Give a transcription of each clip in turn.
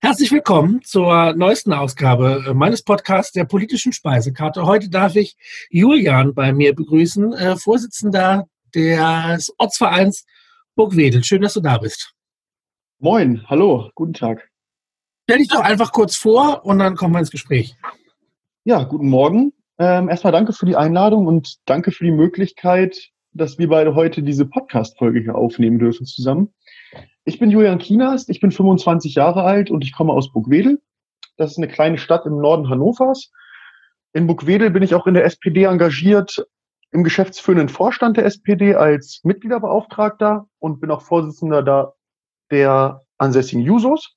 Herzlich willkommen zur neuesten Ausgabe äh, meines Podcasts der politischen Speisekarte. Heute darf ich Julian bei mir begrüßen, äh, Vorsitzender des Ortsvereins Burgwedel. Schön, dass du da bist. Moin, hallo, guten Tag. Stell dich doch einfach kurz vor und dann kommen wir ins Gespräch. Ja, guten Morgen. Ähm, erstmal danke für die Einladung und danke für die Möglichkeit, dass wir beide heute diese Podcast-Folge hier aufnehmen dürfen zusammen. Ich bin Julian Kienast, ich bin 25 Jahre alt und ich komme aus Burgwedel. Das ist eine kleine Stadt im Norden Hannovers. In Burgwedel bin ich auch in der SPD engagiert, im geschäftsführenden Vorstand der SPD als Mitgliederbeauftragter und bin auch Vorsitzender da der ansässigen Jusos.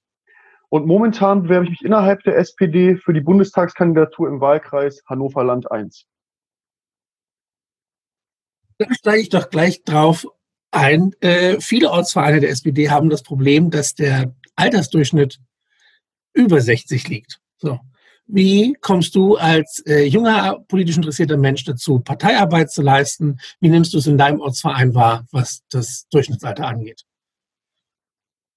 Und momentan bewerbe ich mich innerhalb der SPD für die Bundestagskandidatur im Wahlkreis Hannover Land 1. Da steige ich doch gleich drauf ein. Äh, viele Ortsvereine der SPD haben das Problem, dass der Altersdurchschnitt über 60 liegt. So. Wie kommst du als äh, junger politisch interessierter Mensch dazu, Parteiarbeit zu leisten? Wie nimmst du es in deinem Ortsverein wahr, was das Durchschnittsalter angeht?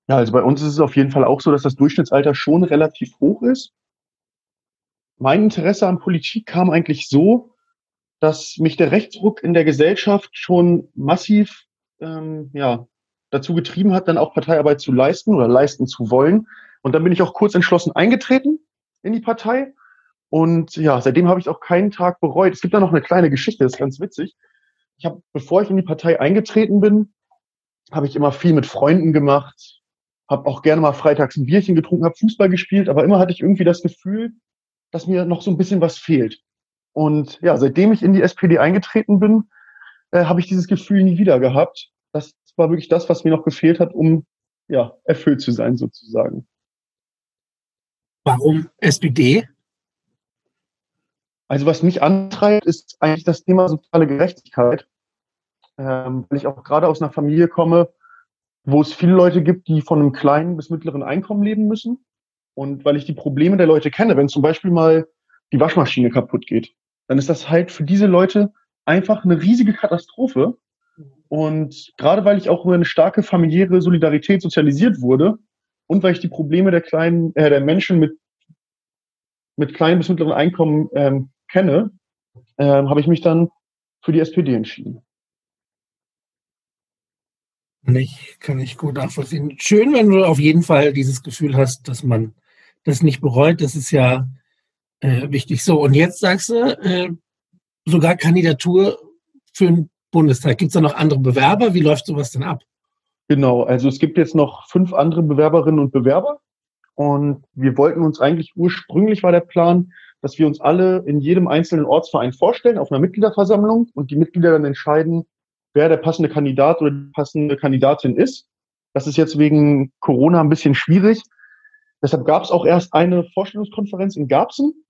Ja, also bei uns ist es auf jeden Fall auch so, dass das Durchschnittsalter schon relativ hoch ist. Mein Interesse an Politik kam eigentlich so, dass mich der Rechtsruck in der Gesellschaft schon massiv ähm, ja, dazu getrieben hat, dann auch Parteiarbeit zu leisten oder leisten zu wollen. Und dann bin ich auch kurz entschlossen eingetreten in die Partei. Und ja, seitdem habe ich auch keinen Tag bereut. Es gibt da noch eine kleine Geschichte, das ist ganz witzig. Ich habe, bevor ich in die Partei eingetreten bin, habe ich immer viel mit Freunden gemacht, habe auch gerne mal freitags ein Bierchen getrunken, habe Fußball gespielt, aber immer hatte ich irgendwie das Gefühl, dass mir noch so ein bisschen was fehlt. Und ja, seitdem ich in die SPD eingetreten bin, äh, habe ich dieses Gefühl nie wieder gehabt. Das war wirklich das, was mir noch gefehlt hat, um ja, erfüllt zu sein, sozusagen. Warum SPD? Also was mich antreibt, ist eigentlich das Thema soziale Gerechtigkeit, ähm, weil ich auch gerade aus einer Familie komme, wo es viele Leute gibt, die von einem kleinen bis mittleren Einkommen leben müssen. Und weil ich die Probleme der Leute kenne, wenn zum Beispiel mal die Waschmaschine kaputt geht, dann ist das halt für diese Leute einfach eine riesige Katastrophe. Und gerade weil ich auch über eine starke familiäre Solidarität sozialisiert wurde und weil ich die Probleme der kleinen, äh, der Menschen mit, mit kleinen bis mittleren Einkommen ähm, kenne, ähm, habe ich mich dann für die SPD entschieden. Ich, kann ich gut nachvollziehen. Schön, wenn du auf jeden Fall dieses Gefühl hast, dass man das nicht bereut. Das ist ja äh, wichtig. So, und jetzt sagst du, äh, sogar Kandidatur für den Bundestag. Gibt es da noch andere Bewerber? Wie läuft sowas denn ab? Genau, also es gibt jetzt noch fünf andere Bewerberinnen und Bewerber. Und wir wollten uns eigentlich ursprünglich war der Plan, dass wir uns alle in jedem einzelnen Ortsverein vorstellen auf einer Mitgliederversammlung und die Mitglieder dann entscheiden, wer der passende Kandidat oder die passende Kandidatin ist. Das ist jetzt wegen Corona ein bisschen schwierig. Deshalb gab es auch erst eine Vorstellungskonferenz in Garbsen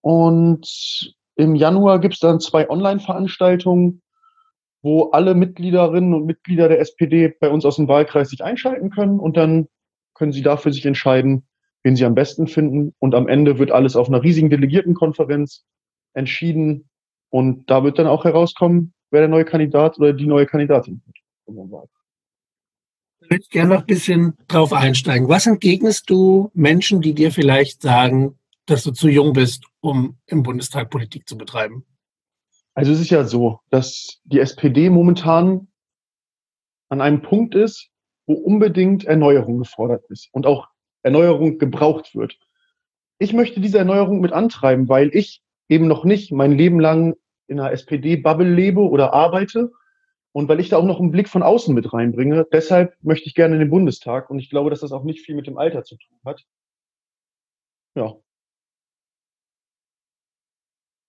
und im Januar gibt es dann zwei Online-Veranstaltungen, wo alle Mitgliederinnen und Mitglieder der SPD bei uns aus dem Wahlkreis sich einschalten können und dann können sie dafür sich entscheiden, wen sie am besten finden. Und am Ende wird alles auf einer riesigen Delegiertenkonferenz entschieden und da wird dann auch herauskommen, wer der neue Kandidat oder die neue Kandidatin wird. Ich würde gerne noch ein bisschen drauf einsteigen. Was entgegnest du Menschen, die dir vielleicht sagen, dass du zu jung bist, um im Bundestag Politik zu betreiben? Also es ist ja so, dass die SPD momentan an einem Punkt ist, wo unbedingt Erneuerung gefordert ist und auch Erneuerung gebraucht wird. Ich möchte diese Erneuerung mit antreiben, weil ich eben noch nicht mein Leben lang in einer SPD-Bubble lebe oder arbeite und weil ich da auch noch einen Blick von außen mit reinbringe. Deshalb möchte ich gerne in den Bundestag und ich glaube, dass das auch nicht viel mit dem Alter zu tun hat. Ja.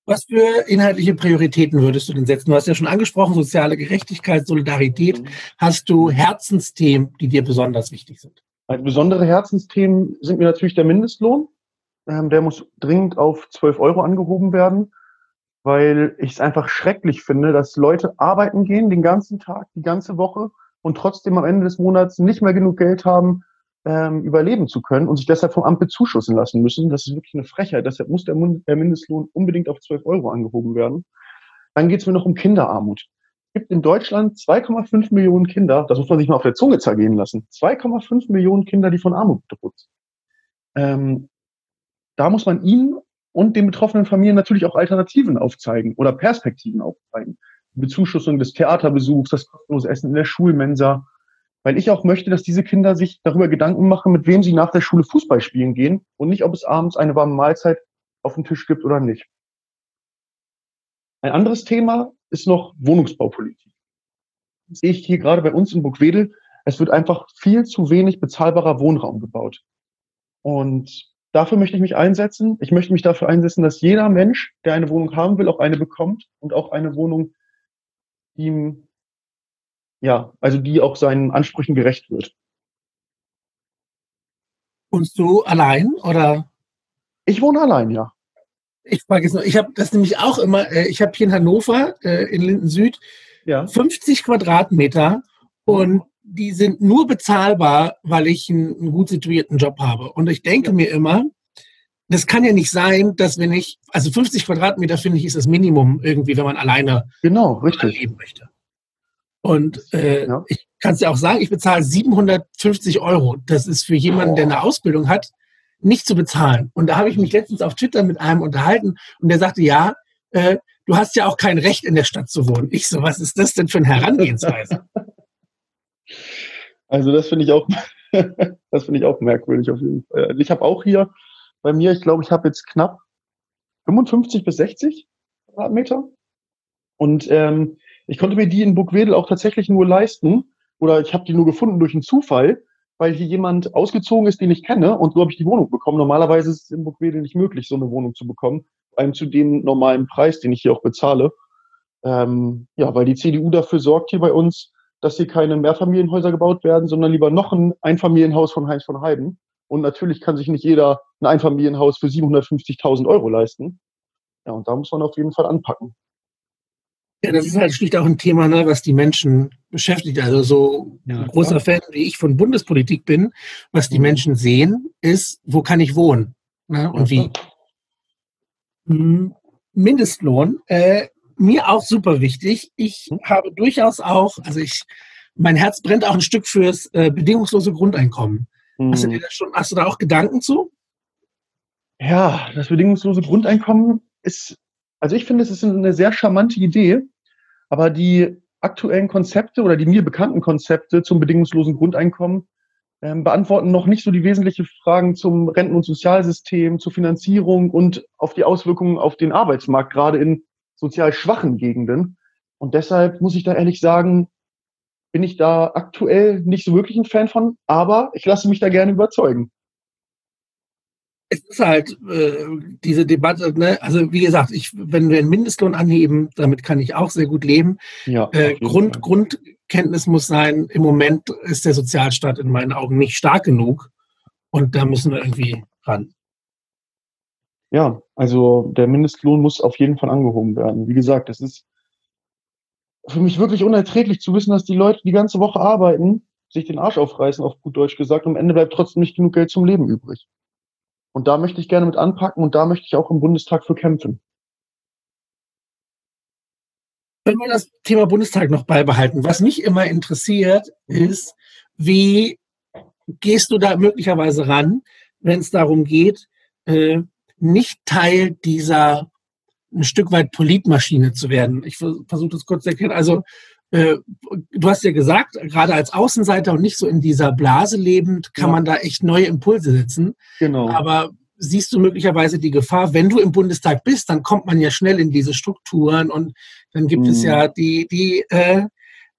Was für inhaltliche Prioritäten würdest du denn setzen? Du hast ja schon angesprochen, soziale Gerechtigkeit, Solidarität. Mhm. Hast du Herzensthemen, die dir besonders wichtig sind? Also besondere Herzensthemen sind mir natürlich der Mindestlohn. Ähm, der muss dringend auf 12 Euro angehoben werden, weil ich es einfach schrecklich finde, dass Leute arbeiten gehen den ganzen Tag, die ganze Woche und trotzdem am Ende des Monats nicht mehr genug Geld haben, ähm, überleben zu können und sich deshalb vom Amt bezuschussen lassen müssen. Das ist wirklich eine Frechheit. Deshalb muss der, Mindestlohn unbedingt auf 12 Euro angehoben werden. Dann geht es mir noch um Kinderarmut. Es gibt in Deutschland 2,5 Millionen Kinder, das muss man sich mal auf der Zunge zergehen lassen, 2,5 Millionen Kinder, die von Armut bedroht sind. ähm, da muss man ihnen und den betroffenen Familien natürlich auch Alternativen aufzeigen oder Perspektiven aufzeigen. Bezuschussung des Theaterbesuchs, das kostenlose Essen in der Schulmensa, weil ich auch möchte, dass diese Kinder sich darüber Gedanken machen, mit wem sie nach der Schule Fußball spielen gehen und nicht, ob es abends eine warme Mahlzeit auf dem Tisch gibt oder nicht. Ein anderes Thema ist noch Wohnungsbaupolitik. Das sehe ich hier gerade bei uns in Burgwedel. Es wird einfach viel zu wenig bezahlbarer Wohnraum gebaut. Und dafür möchte ich mich einsetzen. Ich möchte mich dafür einsetzen, dass jeder Mensch, der eine Wohnung haben will, auch eine bekommt und auch eine Wohnung, ihm, ja, also die auch seinen Ansprüchen gerecht wird. Wohnst du allein oder? Ich wohne allein, ja. Ich frage jetzt noch, ich habe das nämlich auch immer, äh, ich habe hier in Hannover, äh, in Linden Süd, ja. 50 Quadratmeter und die sind nur bezahlbar, weil ich einen, einen gut situierten Job habe. Und ich denke ja. mir immer, das kann ja nicht sein, dass wenn ich, also 50 Quadratmeter finde ich ist das Minimum irgendwie, wenn man alleine genau, richtig. leben möchte. Und äh, ja. ich kann es ja auch sagen, ich bezahle 750 Euro. Das ist für jemanden, oh. der eine Ausbildung hat, nicht zu bezahlen. Und da habe ich mich letztens auf Twitter mit einem unterhalten und der sagte, ja, äh, du hast ja auch kein Recht in der Stadt zu wohnen. Ich so, was ist das denn für eine Herangehensweise? Also das finde ich auch, das finde ich auch merkwürdig auf jeden Fall. Also ich habe auch hier bei mir, ich glaube, ich habe jetzt knapp 55 bis 60 Quadratmeter. Und ähm, ich konnte mir die in Burgwedel auch tatsächlich nur leisten. Oder ich habe die nur gefunden durch einen Zufall, weil hier jemand ausgezogen ist, den ich kenne. Und so habe ich die Wohnung bekommen. Normalerweise ist es in Burgwedel nicht möglich, so eine Wohnung zu bekommen. Vor allem zu dem normalen Preis, den ich hier auch bezahle. Ähm, ja, weil die CDU dafür sorgt hier bei uns, dass hier keine Mehrfamilienhäuser gebaut werden, sondern lieber noch ein Einfamilienhaus von Heinz von Heiden. Und natürlich kann sich nicht jeder ein Einfamilienhaus für 750.000 Euro leisten. Ja, und da muss man auf jeden Fall anpacken. Ja, das ist halt schlicht auch ein Thema, ne, was die Menschen beschäftigt. Also so ja, ein großer. Fan, wie ich von Bundespolitik bin, was die mhm. Menschen sehen, ist, wo kann ich wohnen? Ne, und wie. Hm, Mindestlohn äh, mir auch super wichtig. Ich hm? habe durchaus auch, also ich, mein Herz brennt auch ein Stück fürs äh, bedingungslose Grundeinkommen. Mhm. Hast du dir da schon, hast du da auch Gedanken zu? Ja, das bedingungslose Grundeinkommen ist, also ich finde, es ist eine sehr charmante Idee, aber die aktuellen Konzepte oder die mir bekannten Konzepte zum bedingungslosen Grundeinkommen ähm, beantworten noch nicht so die wesentlichen Fragen zum Renten- und Sozialsystem, zur Finanzierung und auf die Auswirkungen auf den Arbeitsmarkt, gerade in sozial schwachen Gegenden. Und deshalb muss ich da ehrlich sagen, bin ich da aktuell nicht so wirklich ein Fan von, aber ich lasse mich da gerne überzeugen. Es ist halt äh, diese Debatte, ne? also wie gesagt, ich, wenn wir den Mindestlohn anheben, damit kann ich auch sehr gut leben. Ja, äh, Grund, Grundkenntnis muss sein, im Moment ist der Sozialstaat in meinen Augen nicht stark genug und da müssen wir irgendwie ran. Ja, also der Mindestlohn muss auf jeden Fall angehoben werden. Wie gesagt, es ist für mich wirklich unerträglich zu wissen, dass die Leute die ganze Woche arbeiten, sich den Arsch aufreißen, auf gut Deutsch gesagt, und am Ende bleibt trotzdem nicht genug Geld zum Leben übrig. Und da möchte ich gerne mit anpacken und da möchte ich auch im Bundestag für kämpfen. Wenn wir das Thema Bundestag noch beibehalten, was mich immer interessiert, ist, wie gehst du da möglicherweise ran, wenn es darum geht, äh, nicht Teil dieser ein Stück weit Politmaschine zu werden. Ich versuche das kurz zu erklären. Also du hast ja gesagt, gerade als Außenseiter und nicht so in dieser Blase lebend, kann ja. man da echt neue Impulse setzen. Genau. Aber siehst du möglicherweise die Gefahr, wenn du im Bundestag bist, dann kommt man ja schnell in diese Strukturen und dann gibt mhm. es ja die, die äh,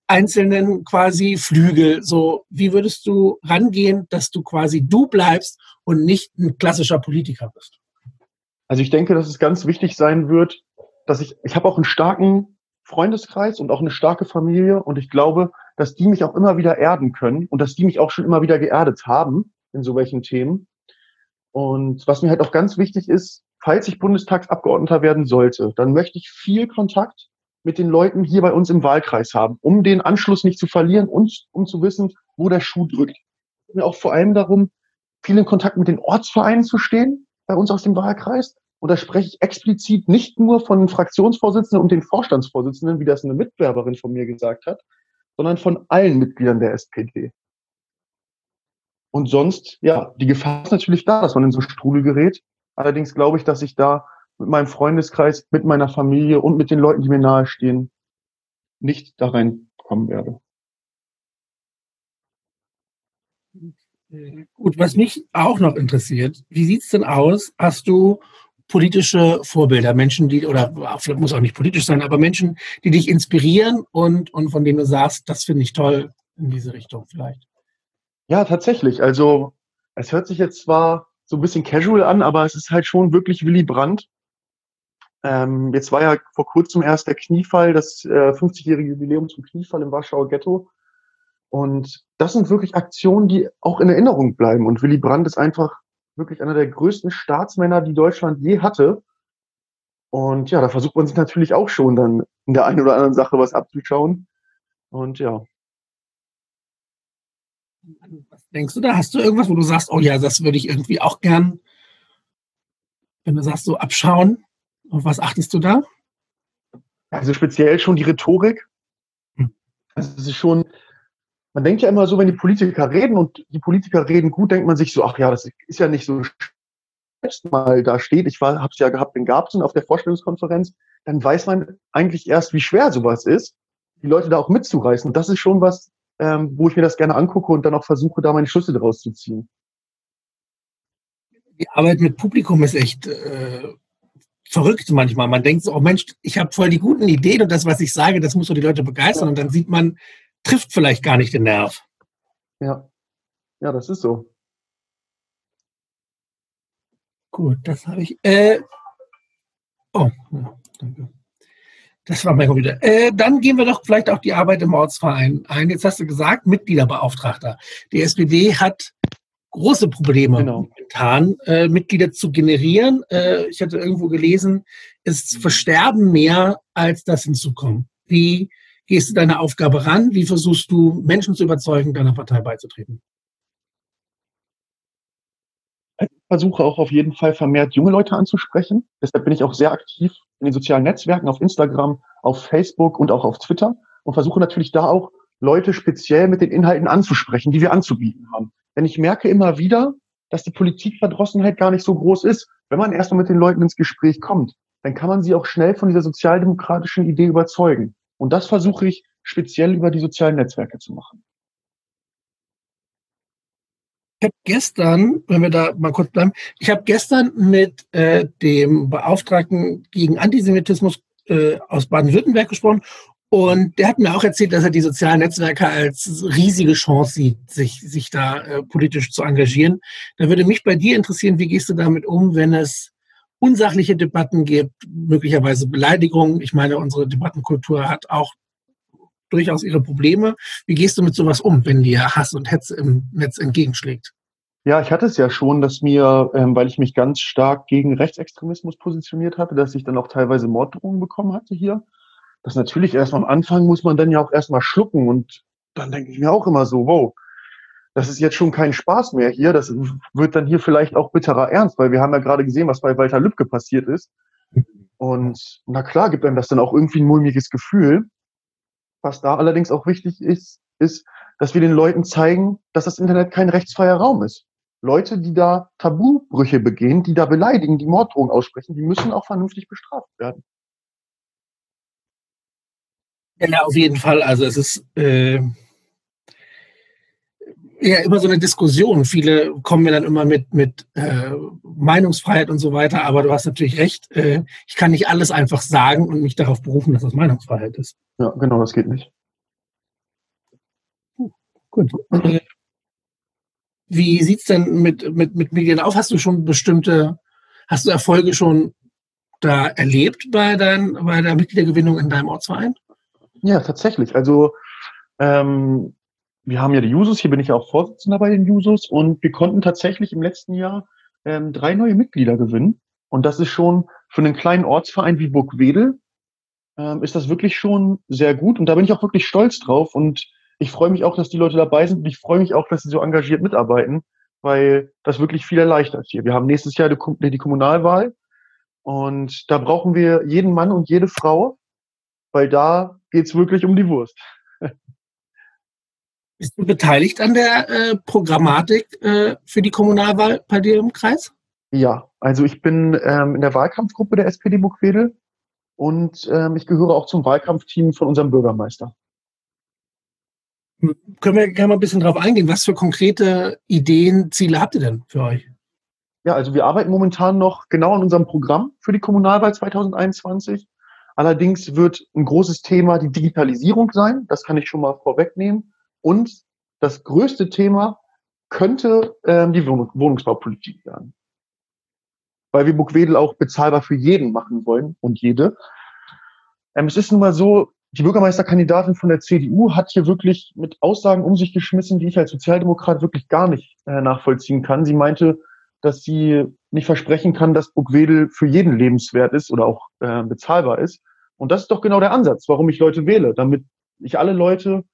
einzelnen quasi Flügel. So, wie würdest du rangehen, dass du quasi du bleibst und nicht ein klassischer Politiker bist? Also ich denke, dass es ganz wichtig sein wird, dass ich, ich habe auch einen starken Freundeskreis und auch eine starke Familie und ich glaube, dass die mich auch immer wieder erden können und dass die mich auch schon immer wieder geerdet haben in so welchen Themen. Und was mir halt auch ganz wichtig ist, falls ich Bundestagsabgeordneter werden sollte, dann möchte ich viel Kontakt mit den Leuten hier bei uns im Wahlkreis haben, um den Anschluss nicht zu verlieren und um zu wissen, wo der Schuh drückt. Mir auch vor allem darum, viel in Kontakt mit den Ortsvereinen zu stehen, bei uns aus dem Wahlkreis. Und da spreche ich explizit nicht nur von den Fraktionsvorsitzenden und den Vorstandsvorsitzenden, wie das eine Mitwerberin von mir gesagt hat, sondern von allen Mitgliedern der SPD. Und sonst, ja, die Gefahr ist natürlich da, dass man in so Strudel gerät. Allerdings glaube ich, dass ich da mit meinem Freundeskreis, mit meiner Familie und mit den Leuten, die mir nahestehen, nicht da reinkommen werde. Gut, was mich auch noch interessiert, wie sieht es denn aus? Hast du politische Vorbilder, Menschen, die, oder vielleicht muss auch nicht politisch sein, aber Menschen, die dich inspirieren und, und von denen du sagst, das finde ich toll in diese Richtung vielleicht? Ja, tatsächlich. Also es hört sich jetzt zwar so ein bisschen casual an, aber es ist halt schon wirklich Willy Brandt. Ähm, jetzt war ja vor kurzem erst der Kniefall, das äh, 50-jährige Jubiläum zum Kniefall im Warschauer Ghetto. Und das sind wirklich Aktionen, die auch in Erinnerung bleiben. Und Willy Brandt ist einfach wirklich einer der größten Staatsmänner, die Deutschland je hatte. Und ja, da versucht man sich natürlich auch schon dann in der einen oder anderen Sache was abzuschauen. Und ja. Was denkst du da? Hast du irgendwas, wo du sagst, oh ja, das würde ich irgendwie auch gern, wenn du sagst, so abschauen? Auf was achtest du da? Also speziell schon die Rhetorik. Hm. Also es ist schon, man denkt ja immer so, wenn die Politiker reden und die Politiker reden gut, denkt man sich so, ach ja, das ist ja nicht so selbst mal da steht, ich habe es ja gehabt in Garbsen auf der Vorstellungskonferenz, dann weiß man eigentlich erst, wie schwer sowas ist, die Leute da auch mitzureißen. Und das ist schon was, ähm, wo ich mir das gerne angucke und dann auch versuche, da meine Schlüsse daraus zu ziehen. Die Arbeit mit Publikum ist echt äh, verrückt manchmal. Man denkt so, oh Mensch, ich habe voll die guten Ideen und das, was ich sage, das muss so die Leute begeistern. Und dann sieht man, trifft vielleicht gar nicht den Nerv. Ja, ja, das ist so. Gut, das habe ich. Äh, oh, ja, danke. Das war mein Computer. Äh, dann gehen wir doch vielleicht auch die Arbeit im Ortsverein ein. Jetzt hast du gesagt, Mitgliederbeauftragter. Die SPD hat große Probleme genau. momentan, äh, Mitglieder zu generieren. Äh, ich hatte irgendwo gelesen, es versterben mehr, als das hinzukommen. Wie gehst du deine Aufgabe ran? Wie versuchst du, Menschen zu überzeugen, deiner Partei beizutreten? Ich versuche auch auf jeden Fall vermehrt junge Leute anzusprechen. Deshalb bin ich auch sehr aktiv in den sozialen Netzwerken, auf Instagram, auf Facebook und auch auf Twitter und versuche natürlich da auch Leute speziell mit den Inhalten anzusprechen, die wir anzubieten haben. Denn ich merke immer wieder, dass die Politikverdrossenheit gar nicht so groß ist. Wenn man erstmal mit den Leuten ins Gespräch kommt, dann kann man sie auch schnell von dieser sozialdemokratischen Idee überzeugen. Und das versuche ich speziell über die sozialen Netzwerke zu machen. Ich habe gestern, wenn wir da mal kurz bleiben, ich habe gestern mit äh, dem Beauftragten gegen Antisemitismus äh, aus Baden-Württemberg gesprochen und der hat mir auch erzählt, dass er die sozialen Netzwerke als riesige Chance sieht, sich, sich da äh, politisch zu engagieren. Da würde mich bei dir interessieren, wie gehst du damit um, wenn es unsachliche Debatten gibt, möglicherweise Beleidigungen. Ich meine, unsere Debattenkultur hat auch durchaus ihre Probleme. Wie gehst du mit sowas um, wenn dir Hass und Hetze im Netz entgegenschlägt? Ja, ich hatte es ja schon, dass mir, ähm, weil ich mich ganz stark gegen Rechtsextremismus positioniert hatte, dass ich dann auch teilweise Morddrohungen bekommen hatte hier. Das natürlich erst am Anfang muss man dann ja auch erstmal schlucken und dann denke ich mir auch immer so, wow, das ist jetzt schon kein Spaß mehr hier. Das wird dann hier vielleicht auch bitterer Ernst, weil wir haben ja gerade gesehen, was bei Walter Lübcke passiert ist. Und na klar, gibt einem das dann auch irgendwie ein mulmiges Gefühl. Was da allerdings auch wichtig ist, ist, dass wir den Leuten zeigen, dass das Internet kein rechtsfreier Raum ist. Leute, die da Tabubrüche begehen, die da beleidigen, die Morddrohungen aussprechen, die müssen auch vernünftig bestraft werden. Ja, auf jeden Fall. Also es ist äh, ja immer so eine Diskussion. Viele kommen mir dann immer mit, mit äh, Meinungsfreiheit und so weiter, aber du hast natürlich recht. Äh, ich kann nicht alles einfach sagen und mich darauf berufen, dass das Meinungsfreiheit ist. Ja, genau, das geht nicht. Gut. Äh, wie sieht's denn mit, mit, mit Medien auf? Hast du schon bestimmte, hast du Erfolge schon da erlebt bei, dein, bei der Mitgliedergewinnung in deinem Ortsverein? Ja, tatsächlich. Also ähm, wir haben ja die Jusos, hier bin ich ja auch Vorsitzender bei den Jusos und wir konnten tatsächlich im letzten Jahr ähm, drei neue Mitglieder gewinnen. Und das ist schon für einen kleinen Ortsverein wie Burgwedel, ähm, ist das wirklich schon sehr gut. Und da bin ich auch wirklich stolz drauf. Und ich freue mich auch, dass die Leute dabei sind. Und ich freue mich auch, dass sie so engagiert mitarbeiten, weil das wirklich viel erleichtert hier. Wir haben nächstes Jahr die, die Kommunalwahl. Und da brauchen wir jeden Mann und jede Frau, weil da geht's wirklich um die Wurst. Bist du beteiligt an der äh, Programmatik äh, für die Kommunalwahl bei dir im Kreis? Ja, also ich bin ähm, in der Wahlkampfgruppe der SPD Burgwedel und ähm, ich gehöre auch zum Wahlkampfteam von unserem Bürgermeister. Können wir gerne mal ein bisschen drauf eingehen? Was für konkrete Ideen, Ziele habt ihr denn für euch? Ja, also wir arbeiten momentan noch genau an unserem Programm für die Kommunalwahl 2021. Allerdings wird ein großes Thema die Digitalisierung sein. Das kann ich schon mal vorwegnehmen. Und das größte Thema könnte ähm, die Wohnung, Wohnungsbaupolitik werden. Weil wir Burgwedel auch bezahlbar für jeden machen wollen und jede. Ähm, es ist nun mal so, die Bürgermeisterkandidatin von der CDU hat hier wirklich mit Aussagen um sich geschmissen, die ich als Sozialdemokrat wirklich gar nicht äh, nachvollziehen kann. Sie meinte, dass sie nicht versprechen kann, dass Burgwedel für jeden lebenswert ist oder auch äh, bezahlbar ist. Und das ist doch genau der Ansatz, warum ich Leute wähle, damit ich alle Leute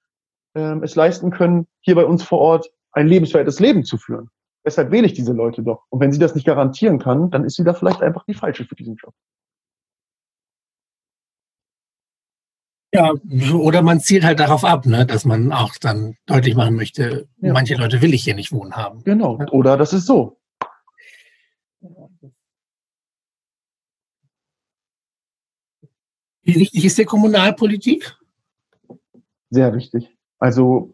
äh, es leisten können, hier bei uns vor Ort ein lebenswertes Leben zu führen. Deshalb wähle ich diese Leute doch. Und wenn sie das nicht garantieren kann, dann ist sie da vielleicht einfach die falsche für diesen Job. Ja, oder man zielt halt darauf ab, ne, dass man auch dann deutlich machen möchte, ja. manche Leute will ich hier nicht wohnen haben. Genau. Oder das ist so. Wie wichtig ist der Kommunalpolitik? Sehr wichtig. Also,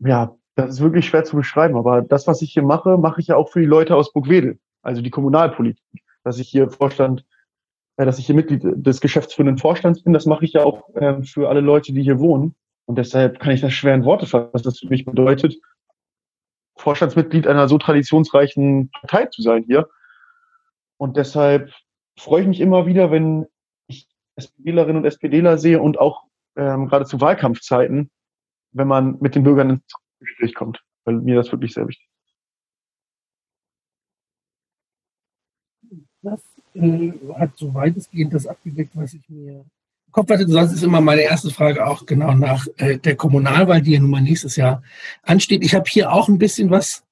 ja, das ist wirklich schwer zu beschreiben, aber das, was ich hier mache, mache ich ja auch für die Leute aus Burgwedel, also die Kommunalpolitik. Dass ich hier Vorstand, äh, dass ich hier Mitglied des geschäftsführenden Vorstands bin, das mache ich ja auch äh, für alle Leute, die hier wohnen. Und deshalb kann ich das schwer in Worte fassen, was das für mich bedeutet, Vorstandsmitglied einer so traditionsreichen Partei zu sein hier. Und deshalb freue ich mich immer wieder, wenn SPDlerinnen und SPDler sehe und auch ähm, gerade zu Wahlkampfzeiten, wenn man mit den Bürgern ins Gespräch kommt, weil mir das wirklich sehr wichtig ist. Das äh, hat so weitestgehend das abgedeckt, was ich mir im Kopf hatte. Sonst ist immer meine erste Frage auch genau nach äh, der Kommunalwahl, die ja nun mal nächstes Jahr ansteht. Ich habe hier auch ein bisschen was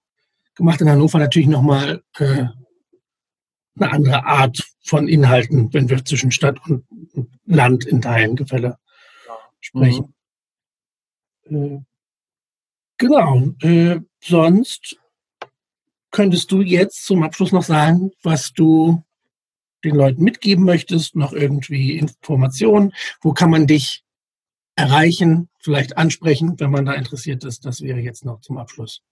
gemacht in Hannover, natürlich nochmal äh, eine andere Art von Inhalten, wenn wir zwischen Stadt und Land in Teilen Gefälle sprechen. Mhm. Äh, genau. Äh, sonst könntest du jetzt zum Abschluss noch sagen, was du den Leuten mitgeben möchtest, noch irgendwie Informationen, wo kann man dich erreichen, vielleicht ansprechen, wenn man da interessiert ist. Das wäre jetzt noch zum Abschluss.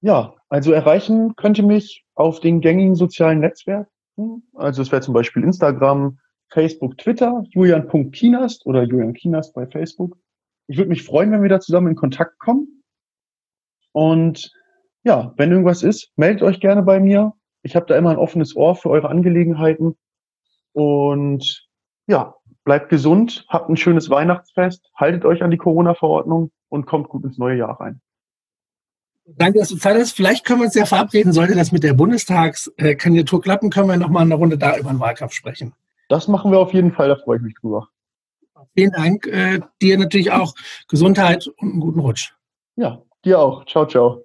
Ja, also erreichen könnte mich auf den gängigen sozialen Netzwerken. Also es wäre zum Beispiel Instagram, Facebook, Twitter, julian.kinast oder Julian Kinast bei Facebook. Ich würde mich freuen, wenn wir da zusammen in Kontakt kommen. Und ja, wenn irgendwas ist, meldet euch gerne bei mir. Ich habe da immer ein offenes Ohr für eure Angelegenheiten. Und ja, bleibt gesund, habt ein schönes Weihnachtsfest, haltet euch an die Corona-Verordnung und kommt gut ins neue Jahr rein. Danke, dass du Zeit hast. Vielleicht können wir uns ja verabreden, sollte das mit der Bundestagskandidatur klappen, können wir nochmal eine Runde da über den Wahlkampf sprechen. Das machen wir auf jeden Fall, da freue ich mich drüber. Vielen Dank. Äh, dir natürlich auch Gesundheit und einen guten Rutsch. Ja, dir auch. Ciao, ciao.